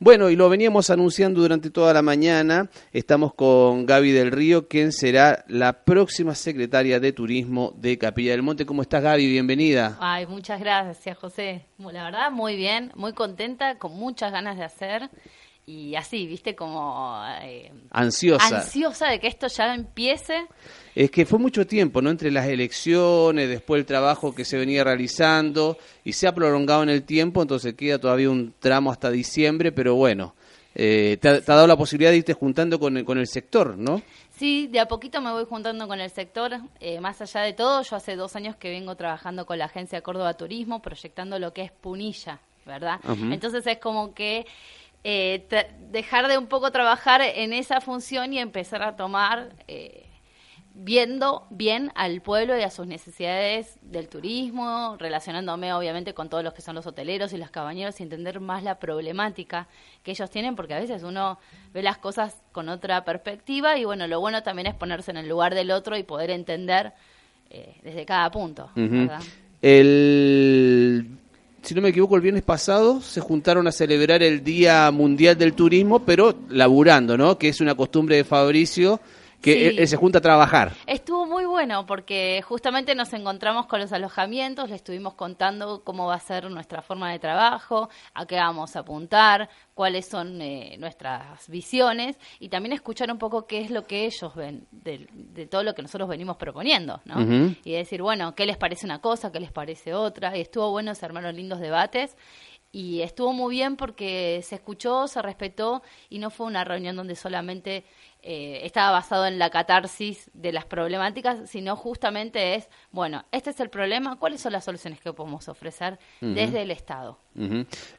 Bueno, y lo veníamos anunciando durante toda la mañana. Estamos con Gaby del Río, quien será la próxima secretaria de Turismo de Capilla del Monte. ¿Cómo estás, Gaby? Bienvenida. Ay, muchas gracias, José. La verdad, muy bien, muy contenta, con muchas ganas de hacer y así, viste, como... Eh, ansiosa. Ansiosa de que esto ya empiece. Es que fue mucho tiempo, ¿no? Entre las elecciones, después el trabajo que se venía realizando y se ha prolongado en el tiempo, entonces queda todavía un tramo hasta diciembre, pero bueno, eh, te, ha, dado la posibilidad de irte juntando con el, con el sector, ¿no? Sí, de a poquito me voy juntando con el sector. Eh, más allá de todo, yo hace dos años que vengo trabajando con la Agencia Córdoba Turismo, proyectando lo que es Punilla, ¿verdad? Entonces es como que eh, dejar de un poco trabajar en esa función y empezar a tomar, eh, viendo bien al pueblo y a sus necesidades del turismo, relacionándome obviamente con todos los que son los hoteleros y los cabañeros y entender más la problemática que ellos tienen, porque a veces uno ve las cosas con otra perspectiva y bueno, lo bueno también es ponerse en el lugar del otro y poder entender eh, desde cada punto. El si no me equivoco, el viernes pasado se juntaron a celebrar el Día Mundial del Turismo, pero laburando, ¿no? Que es una costumbre de Fabricio que se junta a trabajar. Estuvo muy bueno porque justamente nos encontramos con los alojamientos, le estuvimos contando cómo va a ser nuestra forma de trabajo, a qué vamos a apuntar, cuáles son eh, nuestras visiones y también escuchar un poco qué es lo que ellos ven de, todo lo que nosotros venimos proponiendo, ¿no? Y decir, bueno, qué les parece una cosa, qué les parece otra. Y estuvo bueno, se armaron lindos debates y estuvo muy bien porque se escuchó, se respetó y no fue una reunión donde solamente eh, estaba basado en la catarsis de las problemáticas, sino justamente es, bueno, este es el problema, ¿cuáles son las soluciones que podemos ofrecer desde el Estado?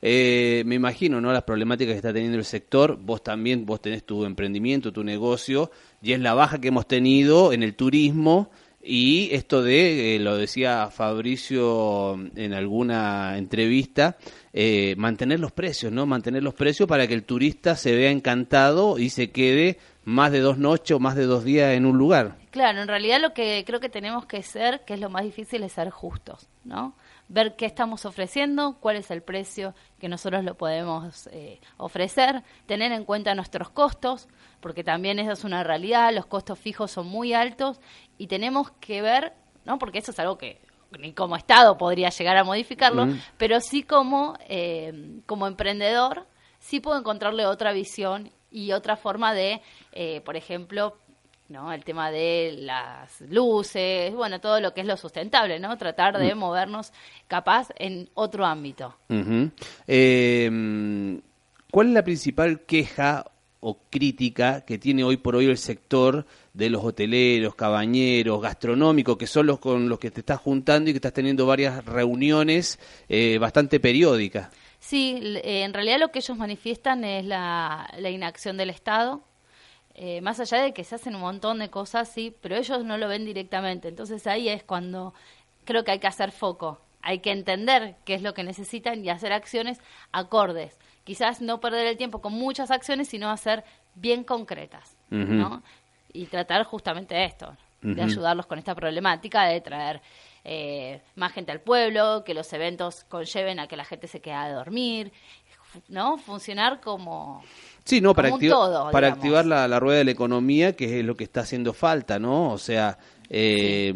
Eh, me imagino, ¿no? Las problemáticas que está teniendo el sector, vos también, vos tenés tu emprendimiento, tu negocio, y es la baja que hemos tenido en el turismo, y esto de, eh, lo decía Fabricio en alguna entrevista, eh, mantener los precios, ¿no? Mantener los precios para que el turista se vea encantado y se quede más de dos noches o más de dos días en un lugar. Claro, en realidad lo que creo que tenemos que ser, que es lo más difícil, es ser justos, ¿no? Ver qué estamos ofreciendo, cuál es el precio que nosotros lo podemos eh, ofrecer, tener en cuenta nuestros costos, porque también eso es una realidad, los costos fijos son muy altos y tenemos que ver, ¿no? Porque eso es algo que ni como Estado podría llegar a modificarlo, pero sí como, eh, como emprendedor, sí puedo encontrarle otra visión y otra forma de, eh, por ejemplo, ¿no? El tema de las luces, bueno, todo lo que es lo sustentable, ¿no? Tratar de mm. movernos capaz en otro ámbito. Em, ¿Cuál es la principal queja o crítica que tiene hoy por hoy el sector de los hoteleros, cabañeros, gastronómicos, que son los con los que te estás juntando y que estás teniendo varias reuniones eh, bastante periódicas? Sí, eh, en realidad lo que ellos manifiestan es la, inacción del Estado, eh, más allá de que se hacen un montón de cosas, sí, pero ellos no lo ven directamente. Entonces ahí es cuando creo que hay que hacer foco, hay que entender qué es lo que necesitan y hacer acciones acordes. Quizás no perder el tiempo con muchas acciones, sino hacer bien concretas, ¿no? Y tratar justamente esto, de ayudarlos con esta problemática, de traer eh, más gente al pueblo, que los eventos conlleven a que la gente se quede a dormir, ¿no? Funcionar como... Sí, no, para, para activar la, la, rueda de la economía, que es lo que está haciendo falta, ¿no? O sea, eh,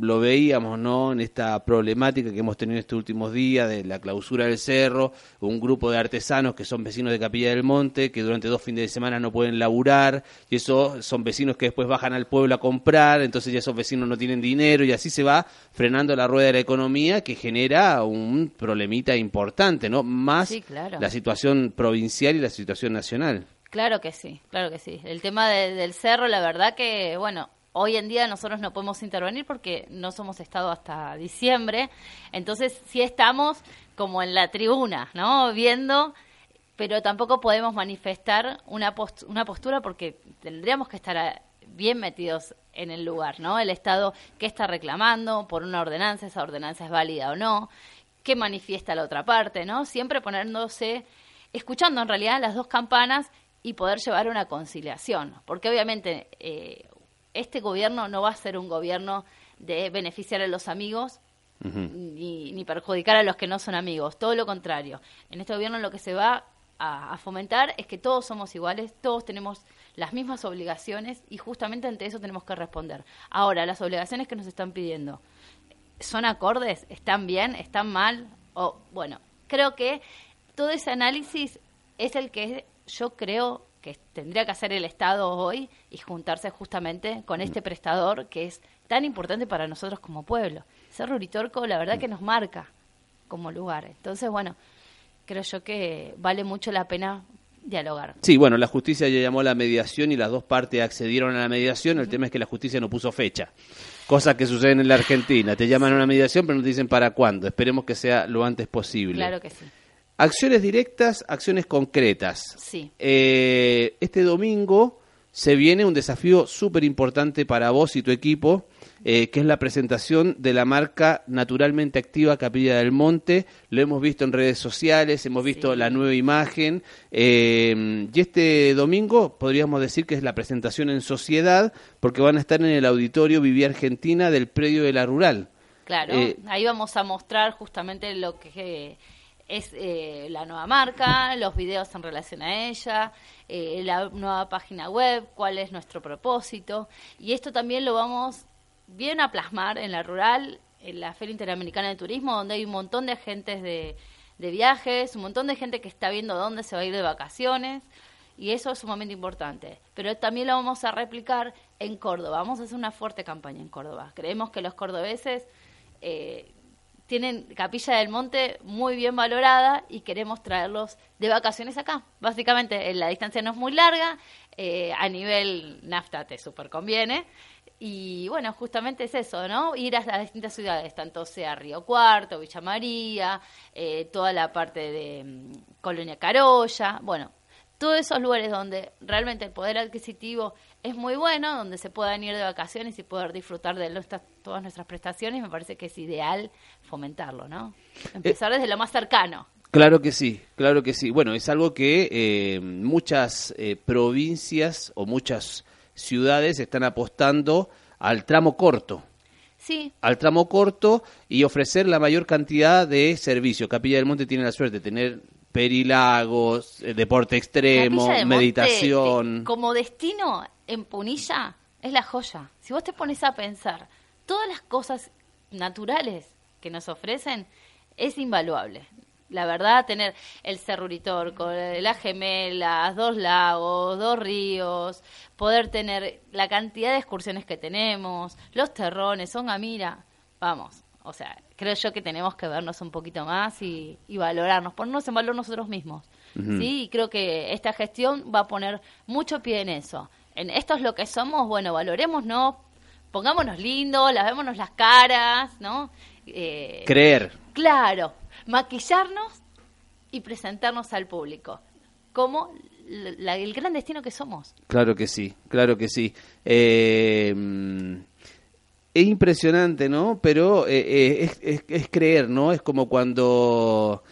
Lo veíamos ¿no? en esta problemática que hemos tenido estos últimos días de la clausura del cerro, un grupo de artesanos que son vecinos de Capilla del Monte, que durante dos fines de semana no pueden laburar, y eso son vecinos que después bajan al pueblo a comprar, entonces ya esos vecinos no tienen dinero, y así se va frenando la rueda de la economía que genera un problemita importante, ¿no? Más la situación provincial y la situación nacional. Claro que sí, claro que sí. El tema del cerro, la verdad que, bueno, Hoy en día nosotros no podemos intervenir porque no somos Estado hasta diciembre, entonces sí estamos como en la tribuna, ¿no? Viendo pero tampoco podemos manifestar una, una postura porque tendríamos que estar bien metidos en el lugar, ¿no? El Estado qué está reclamando por una ordenanza, esa ordenanza es válida o no, qué manifiesta la otra parte, ¿no? Siempre poniéndose, escuchando en realidad las dos campanas y poder llevar una conciliación, porque obviamente eh, este gobierno no va a ser un gobierno de beneficiar a los amigos ni, ni, perjudicar a los que no son amigos, todo lo contrario. En este gobierno lo que se va a, fomentar es que todos somos iguales, todos tenemos las mismas obligaciones y justamente ante eso tenemos que responder. Ahora, las obligaciones que nos están pidiendo, ¿son acordes? ¿Están bien? ¿Están mal? O, bueno, creo que todo ese análisis es el que yo creo que tendría que hacer el Estado hoy y juntarse justamente con este prestador que es tan importante para nosotros como pueblo. Cerro Uritorco, la verdad que nos marca como lugar. Entonces, bueno, creo yo que vale mucho la pena dialogar. Sí, bueno, la justicia ya llamó a la mediación y las dos partes accedieron a la mediación. El tema es que la justicia no puso fecha. Cosas que suceden en la Argentina. Te llaman a una mediación, pero no te dicen para cuándo. Esperemos que sea lo antes posible. Claro que sí. Acciones directas, acciones concretas. Sí. Eh, este domingo se viene un desafío súper importante para vos y tu equipo eh, que es la presentación de la marca Naturalmente Activa Capilla del Monte. Lo hemos visto en redes sociales, hemos visto la nueva imagen. Eh, y este domingo podríamos decir que es la presentación en sociedad, porque van a estar en el auditorio Vivía Argentina del predio de la Rural. Claro, eh, ahí vamos a mostrar justamente lo que es la nueva marca, los videos en relación a ella, la nueva página web, cuál es nuestro propósito. Y esto también lo vamos vienen a plasmar en la rural, en la Feria Interamericana de Turismo, donde hay un montón de agentes de, de viajes, un montón de gente que está viendo dónde se va a ir de vacaciones y eso es sumamente importante. Pero también lo vamos a replicar en Córdoba. Vamos a hacer una fuerte campaña en Córdoba. Creemos que los cordobeses eh, tienen Capilla del Monte muy bien valorada y queremos traerlos de vacaciones acá. Básicamente, la distancia no es muy larga, eh, a nivel nafta te super conviene. Y bueno, justamente es eso, ¿no? Ir a las distintas ciudades, tanto sea Río Cuarto, Villa María, eh, toda la parte de mm, Colonia Carolla, bueno, todos esos lugares donde realmente el poder adquisitivo es muy bueno, donde se puedan ir de vacaciones y poder disfrutar de todas nuestras prestaciones, me parece que es ideal fomentarlo, ¿no? Empezar desde lo más cercano. Claro que sí, claro que sí. Bueno, es algo que eh, muchas eh, provincias o muchas ciudades están apostando al tramo corto. Sí. Al tramo corto y ofrecer la mayor cantidad de servicios. Capilla del Monte tiene la suerte de tener perilagos, eh, deporte extremo, meditación. como destino en Punilla es la joya. Si vos te pones a pensar, todas las cosas naturales que nos ofrecen es invaluable la verdad, tener el Cerro con las gemelas, dos lagos, dos ríos, poder tener la cantidad de excursiones que tenemos, los terrones, son mira, vamos, o sea, creo yo que tenemos que vernos un poquito más y, valorarnos, ponernos en valor nosotros mismos, ¿sí? Y creo que esta gestión va a poner mucho pie en eso. En esto es lo que somos, bueno, valorémonos, pongámonos lindos, lavémonos las caras, ¿no? Eh, Creer. Claro, maquillarnos y presentarnos al público como el gran destino que somos. Claro que sí, claro que sí. Eh, es impresionante, ¿no? Pero eh, eh, es, creer, ¿no? Es como cuando,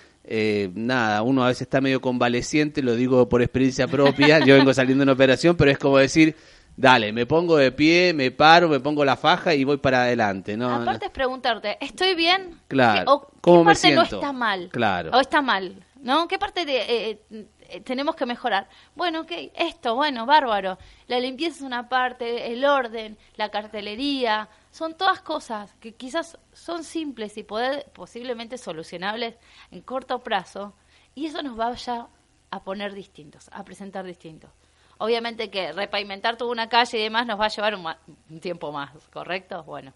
nada, uno a veces está medio convaleciente, lo digo por experiencia propia, yo vengo saliendo de una operación, pero es como decir, dale, me pongo de pie, me paro, me pongo la faja y voy para adelante, ¿no? Aparte es preguntarte, ¿estoy bien? Claro. ¿O ¿Cómo qué parte no está mal? Claro. ¿O está mal? ¿No? ¿Qué parte de, eh, eh, tenemos que mejorar? Bueno, ok, esto, bueno, bárbaro. La limpieza es una parte, el orden, la cartelería, son todas cosas que quizás son simples y poder, posiblemente solucionables en corto plazo y eso nos vaya a poner distintos, a presentar distintos. Obviamente que repavimentar toda una calle y demás nos va a llevar un, tiempo más, ¿correcto? Bueno,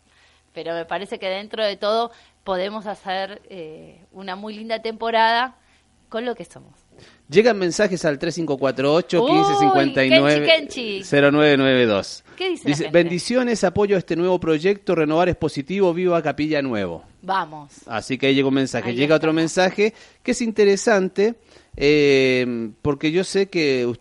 pero me parece que dentro de todo podemos hacer eh, una muy linda temporada con lo que somos. Llegan mensajes al 3548 1559 0992. ¿Qué dice? Dice, bendiciones, apoyo a este nuevo proyecto, renovar es positivo, viva Capilla Nuevo. Vamos. Así que ahí llega un mensaje. llega otro mensaje que es interesante eh, porque yo sé que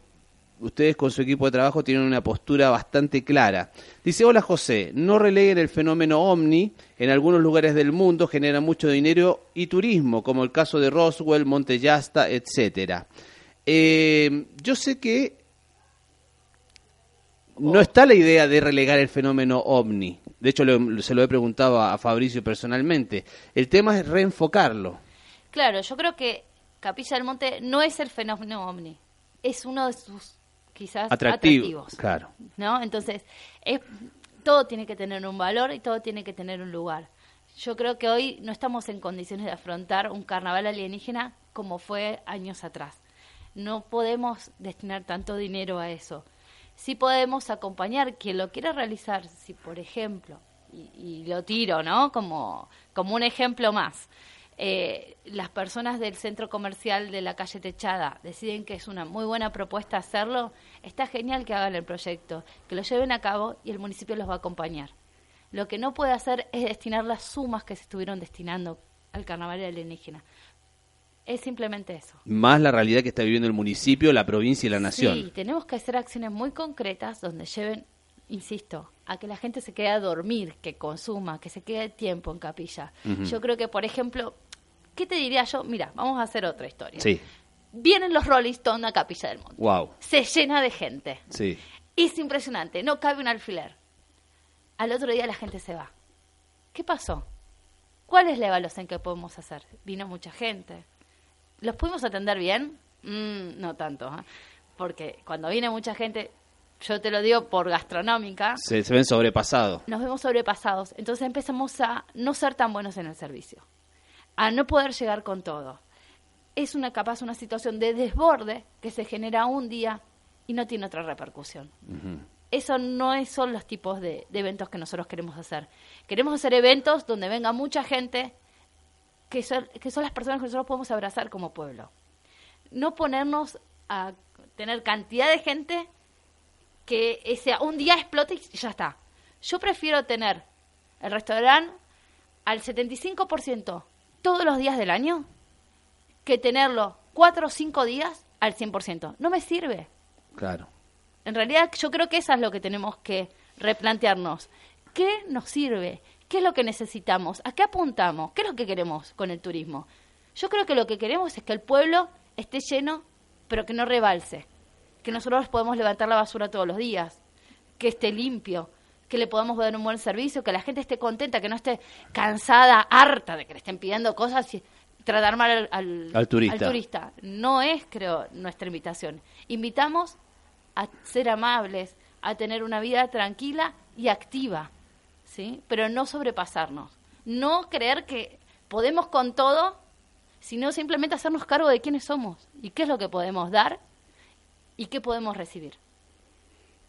ustedes con su equipo de trabajo tienen una postura bastante clara. Dice, hola José, no releguen el fenómeno ovni, en algunos lugares del mundo genera mucho dinero y turismo, como el caso de Roswell, Montellasta, etcétera. Eh, yo sé que no está la idea de relegar el fenómeno ovni. De hecho, se lo he preguntado a, Fabricio personalmente. El tema es reenfocarlo. Claro, yo creo que Capilla del Monte no es el fenómeno ovni. Es uno de sus quizás atractivos. Claro. ¿No? Entonces, es, todo tiene que tener un valor y todo tiene que tener un lugar. Yo creo que hoy no estamos en condiciones de afrontar un carnaval alienígena como fue años atrás. No podemos destinar tanto dinero a eso sí podemos acompañar quien lo quiera realizar, si por ejemplo, y, lo tiro, ¿no? Como, como un ejemplo más, eh, las personas del centro comercial de la calle Techada deciden que es una muy buena propuesta hacerlo, está genial que hagan el proyecto, que lo lleven a cabo y el municipio los va a acompañar. Lo que no puede hacer es destinar las sumas que se estuvieron destinando al carnaval alienígena. Es simplemente eso. Más la realidad que está viviendo el municipio, la provincia y la nación. Sí, tenemos que hacer acciones muy concretas donde lleven, insisto, a que la gente se quede a dormir, que consuma, que se quede tiempo en capilla. Yo creo que, por ejemplo, ¿qué te diría yo? Mira, vamos a hacer otra historia. Sí. Vienen los Rolling Stones a Capilla del Monte. Wow. Se llena de gente. Sí. Es impresionante, no cabe un alfiler. Al otro día la gente se va. ¿Qué pasó? ¿Cuál es la evaluación que podemos hacer? Vino mucha gente ¿Los pudimos atender bien? Mm, no tanto, ¿eh? porque cuando viene mucha gente, yo te lo digo por gastronómica. Se, se, ven sobrepasados. Nos vemos sobrepasados. Entonces empezamos a no ser tan buenos en el servicio, a no poder llegar con todo. Es una capaz una situación de desborde que se genera un día y no tiene otra repercusión. Eso no es, son los tipos de, de eventos que nosotros queremos hacer. Queremos hacer eventos donde venga mucha gente que son, que son las personas que nosotros podemos abrazar como pueblo. No ponernos a tener cantidad de gente que ese, un día explote y ya está. Yo prefiero tener el restaurante al 75% todos los días del año que tenerlo cuatro o cinco días al 100%. No me sirve. Claro. En realidad yo creo que eso es lo que tenemos que replantearnos. ¿Qué nos sirve? ¿Qué es lo que necesitamos? ¿A qué apuntamos? ¿Qué es lo que queremos con el turismo? Yo creo que lo que queremos es que el pueblo esté lleno, pero que no rebalse. Que nosotros podemos levantar la basura todos los días, que esté limpio, que le podamos dar un buen servicio, que la gente esté contenta, que no esté cansada, harta de que le estén pidiendo cosas y tratar mal al, turista. al turista. No es, creo, nuestra invitación. Invitamos a ser amables, a tener una vida tranquila y activa ¿sí? Pero no sobrepasarnos. No creer que podemos con todo, sino simplemente hacernos cargo de quiénes somos y qué es lo que podemos dar y qué podemos recibir.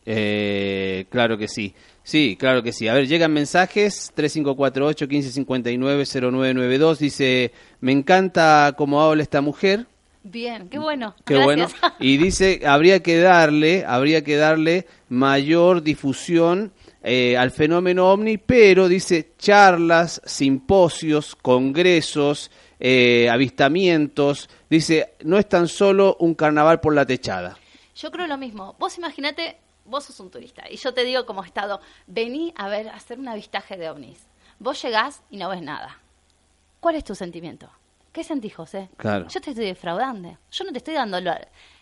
Eh, claro que sí. Sí, claro que sí. A ver, llegan mensajes 3548-1559-0992. Dice, me encanta cómo habla esta mujer. Bien, qué bueno. Qué bueno. Y dice, habría que darle, habría que darle mayor difusión eh, al fenómeno ovni, pero dice charlas, simposios, congresos, eh, avistamientos, dice, no es tan solo un carnaval por la techada. Yo creo lo mismo. Vos imagínate, vos sos un turista y yo te digo como estado, vení a ver, a hacer un avistaje de ovnis. Vos llegás y no ves nada. ¿Cuál es tu sentimiento? ¿Qué sentís, José? Claro. Yo te estoy defraudando. Yo no te estoy dando lo,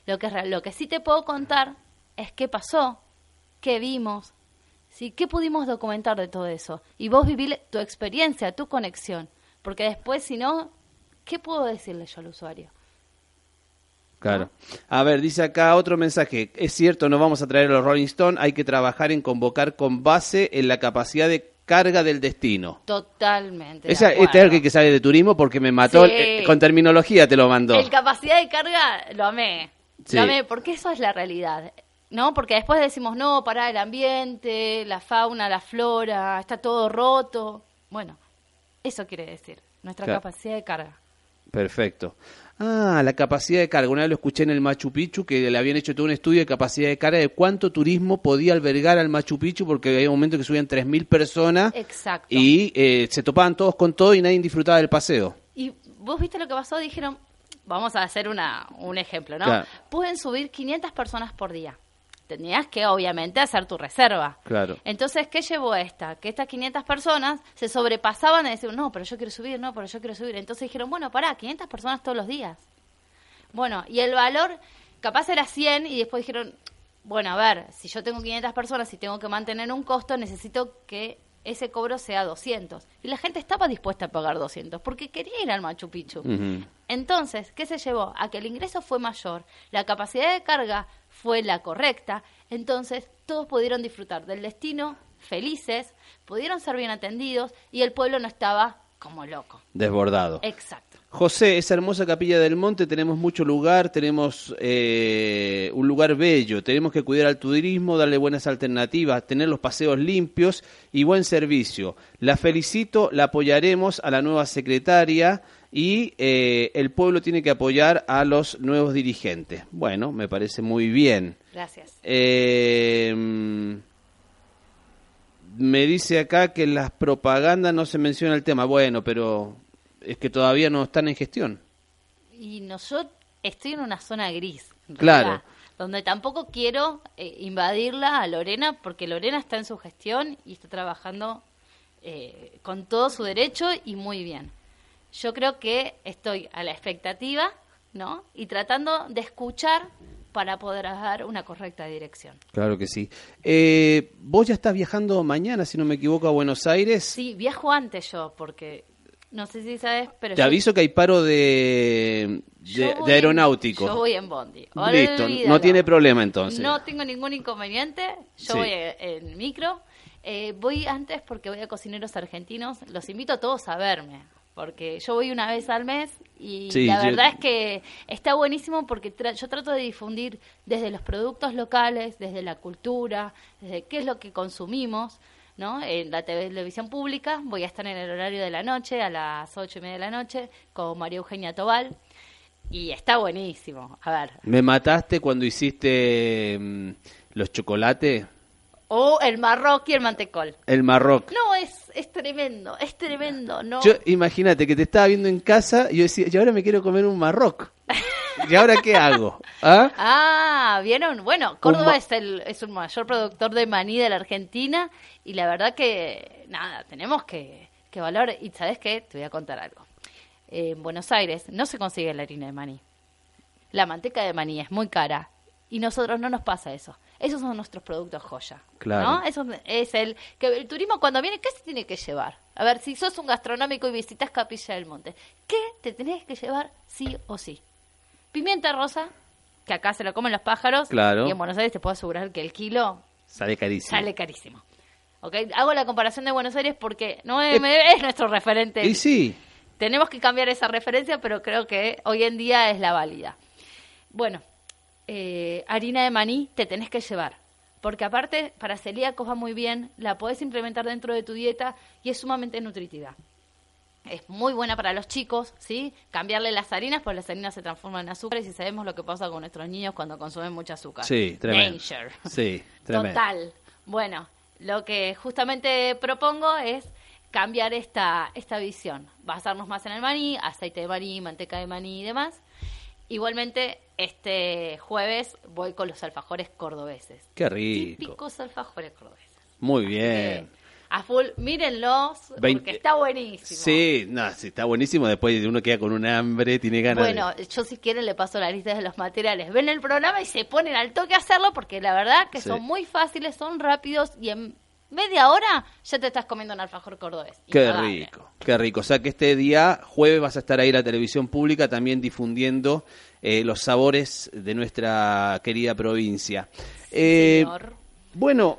lo que es real. Lo que sí te puedo contar es qué pasó, qué vimos, ¿sí? ¿Qué pudimos documentar de todo eso? Y vos vivir tu experiencia, tu conexión, porque después, si no, ¿qué puedo decirle yo al usuario? Claro. A ver, dice acá otro mensaje. Es cierto, no vamos a traer a los Rolling Stones, hay que trabajar en convocar con base en la capacidad de carga del destino. Totalmente. Esa, este es el que sale de turismo porque me mató, eh, con terminología te lo mandó. El capacidad de carga lo amé. Lo amé, porque eso es la realidad. ¿no? Porque después decimos, no, para el ambiente, la fauna, la flora, está todo roto. Bueno, eso quiere decir, nuestra capacidad de carga. Perfecto. Ah, la capacidad de carga. Una vez lo escuché en el Machu Picchu que le habían hecho todo un estudio de capacidad de carga de cuánto turismo podía albergar al Machu Picchu porque había un momento que subían 3.000 personas. Exacto. Y eh, se topaban todos con todo y nadie disfrutaba del paseo. Y vos viste lo que pasó, dijeron, vamos a hacer una, un ejemplo, ¿no? Pueden subir 500 personas por día tenías que obviamente hacer tu reserva. Claro. Entonces, ¿qué llevó esta? Que estas 500 personas se sobrepasaban y decían, no, pero yo quiero subir, no, pero yo quiero subir. Entonces dijeron, bueno, pará, 500 personas todos los días. Bueno, y el valor capaz era 100 y después dijeron, bueno, a ver, si yo tengo 500 personas y tengo que mantener un costo, necesito que ese cobro sea 200. Y la gente estaba dispuesta a pagar 200 porque quería ir al Machu Picchu. Entonces, ¿qué se llevó? A que el ingreso fue mayor, la capacidad de carga fue la correcta, entonces todos pudieron disfrutar del destino felices, pudieron ser bien atendidos y el pueblo no estaba como loco. Desbordado. Exacto. José, esa hermosa capilla del monte, tenemos mucho lugar, tenemos eh, un lugar bello, tenemos que cuidar al turismo, darle buenas alternativas, tener los paseos limpios y buen servicio. La felicito, la apoyaremos a la nueva secretaria y eh, el pueblo tiene que apoyar a los nuevos dirigentes. Bueno, me parece muy bien. Gracias. Eh, me dice acá que en las propagandas no se menciona el tema. Bueno, pero es que todavía no están en gestión. Y no, yo estoy en una zona gris. Claro. donde tampoco quiero eh, invadirla a Lorena, porque Lorena está en su gestión y está trabajando con todo su derecho y muy bien yo creo que estoy a la expectativa, ¿no? Y tratando de escuchar para poder dar una correcta dirección. Claro que sí. Eh, ¿Vos ya estás viajando mañana, si no me equivoco, a Buenos Aires? Sí, viajo antes yo, porque no sé si sabes, pero... Te aviso que hay paro de, de, aeronáutico. yo voy en Bondi. Listo, no tiene problema entonces. No tengo ningún inconveniente, yo voy en micro. Eh, voy antes porque voy a cocineros argentinos. Los invito a todos a verme porque yo voy una vez al mes y la verdad es que está buenísimo porque yo trato de difundir desde los productos locales, desde la cultura, desde qué es lo que consumimos, ¿no? En la televisión pública voy a estar en el horario de la noche, a las ocho y media de la noche, con María Eugenia Tobal. Y está buenísimo. A ver. ¿Me mataste cuando hiciste mm, los chocolates? O el marroc y el mantecol. El marroc. No, es, es tremendo, es tremendo. No. Yo, imagínate que te estaba viendo en casa y yo decía, y ahora me quiero comer un marroc. ¿Y ahora qué hago? ¿Ah? ah vieron. Bueno, Córdoba es el es un mayor productor de maní de la Argentina y la verdad que, nada, tenemos que, que valorar. Y ¿sabes qué? Te voy a contar algo. en Buenos Aires no se consigue la harina de maní. La manteca de maní es muy cara y nosotros no nos pasa eso. Esos son nuestros productos joya. Claro. ¿no? Eso es el que el turismo cuando viene, ¿qué se tiene que llevar? A ver, si sos un gastronómico y visitas Capilla del Monte, ¿qué te tenés que llevar sí o sí? Pimienta rosa, que acá se la comen los pájaros. Claro. Y en Buenos Aires te puedo asegurar que el kilo sale carísimo. Sale carísimo. ¿Okay? Hago la comparación de Buenos Aires porque no es, es nuestro referente. Y sí. Tenemos que cambiar esa referencia, pero creo que hoy en día es la válida. Bueno, eh, harina de maní te tenés que llevar. Porque aparte, para celíacos va muy bien, la podés implementar dentro de tu dieta y es sumamente nutritiva. Es muy buena para los chicos, ¿sí? Cambiarle las harinas, porque las harinas se transforman en azúcares y sabemos lo que pasa con nuestros niños cuando consumen mucha azúcar. Sí, tremendo. Danger. Sí, tremendo. Total. Bueno, lo que justamente propongo es cambiar esta, esta visión. Basarnos más en el maní, aceite de maní, manteca de maní y demás. Igualmente, este jueves voy con los alfajores cordobeses. Qué rico. Típicos alfajores cordobeses. Muy bien. A full, mírenlos, porque está buenísimo. Sí, no, sí, está buenísimo. Después uno queda con un hambre, tiene ganas Bueno, yo si quieren le paso la lista de los materiales. Ven el programa y se ponen al toque a hacerlo, porque la verdad que son muy fáciles, son rápidos y en media hora ya te estás comiendo un alfajor cordobés. Qué rico, qué rico. O sea que este día, jueves, vas a estar ahí en la televisión pública también difundiendo eh, los sabores de nuestra querida provincia. Eh, bueno,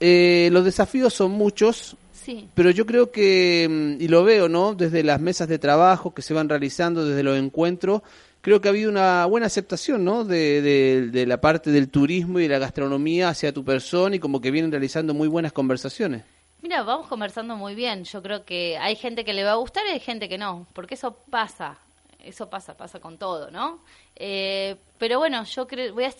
eh, los desafíos son muchos. Sí. Pero yo creo que, mm, y lo veo, ¿no? Desde las mesas de trabajo que se van realizando, desde los encuentros, creo que ha habido una buena aceptación, ¿no? De, la parte del turismo y de la gastronomía hacia tu persona y como que vienen realizando muy buenas conversaciones. Mira, vamos conversando muy bien. Yo creo que hay gente que le va a gustar y hay gente que no, porque eso pasa. eso pasa, pasa con todo, ¿no? Eh, pero bueno, yo creo, voy a,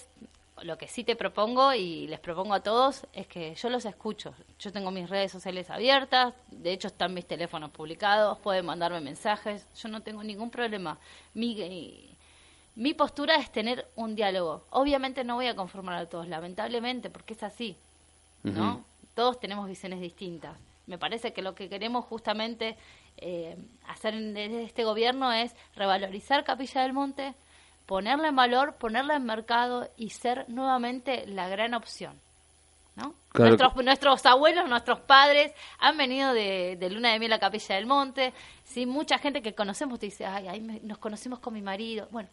lo que sí te propongo y les propongo a todos es que yo los escucho. Yo tengo mis redes sociales abiertas, de hecho están mis teléfonos publicados, pueden mandarme mensajes, yo no tengo ningún problema. Mi, mi postura es tener un diálogo. Obviamente no voy a conformar a todos, lamentablemente, porque es así, ¿no? Todos tenemos visiones distintas. Me parece que lo que queremos justamente eh, hacer en este gobierno es revalorizar Capilla del Monte, ponerla en valor, ponerla en mercado y ser nuevamente la gran opción. ¿no? Nuestros, nuestros abuelos, nuestros padres han venido de, Luna de Miel a Capilla del Monte. ¿sí? Mucha gente que conocemos te dice, ay, ahí nos conocimos con mi marido. Bueno,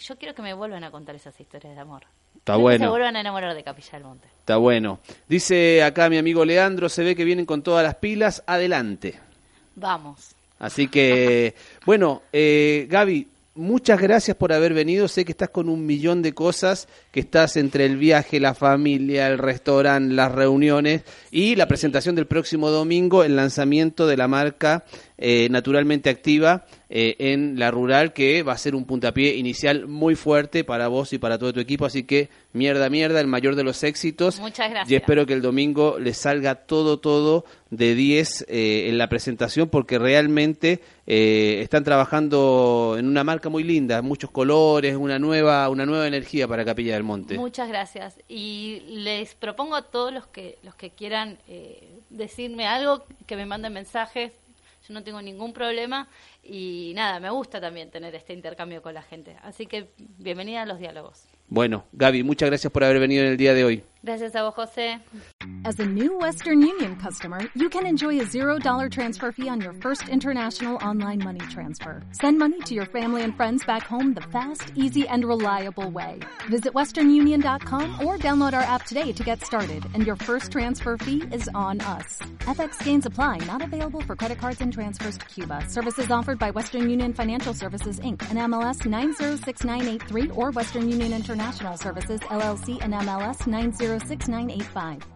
yo quiero que me vuelvan a contar esas historias de amor. Está bueno. Que se vuelvan a enamorar de Capilla del Monte. Está bueno. Dice acá mi amigo Leandro, se ve que vienen con todas las pilas. Adelante. Vamos. Así que, bueno, eh, Gaby, muchas gracias por haber venido. Sé que estás con un millón de cosas, que estás entre el viaje, la familia, el restaurante, las reuniones y la presentación del próximo domingo, el lanzamiento de la marca eh, naturalmente activa eh, en la rural, que va a ser un puntapié inicial muy fuerte para vos y para todo tu equipo. Así que mierda, mierda, el mayor de los éxitos. Muchas gracias. Y espero que el domingo les salga todo, todo de 10 eh, en la presentación, porque realmente están trabajando en una marca muy linda, muchos colores, una nueva, una nueva energía para Capilla del Monte. Muchas gracias. Y les propongo a todos los que, los que quieran decirme algo, que me manden mensajes no tengo ningún problema y nada, me gusta también tener este intercambio con la gente. Así que bienvenida a los diálogos. Bueno, Gaby, muchas gracias por haber venido en el día de hoy. Gracias a vos, José. As a new Western Union customer, you can enjoy a $0 transfer fee on your first international online money transfer. Send money to your family and friends back home the fast, easy, and reliable way. Visit westernunion.com or download our app today to get started, and your first transfer fee is on us. FX gains apply, not available for credit cards and transfers to Cuba. Services offered by Western Union Financial Services, Inc., and MLS 906983 or Western Union International Services, LLC, and MLS 906985.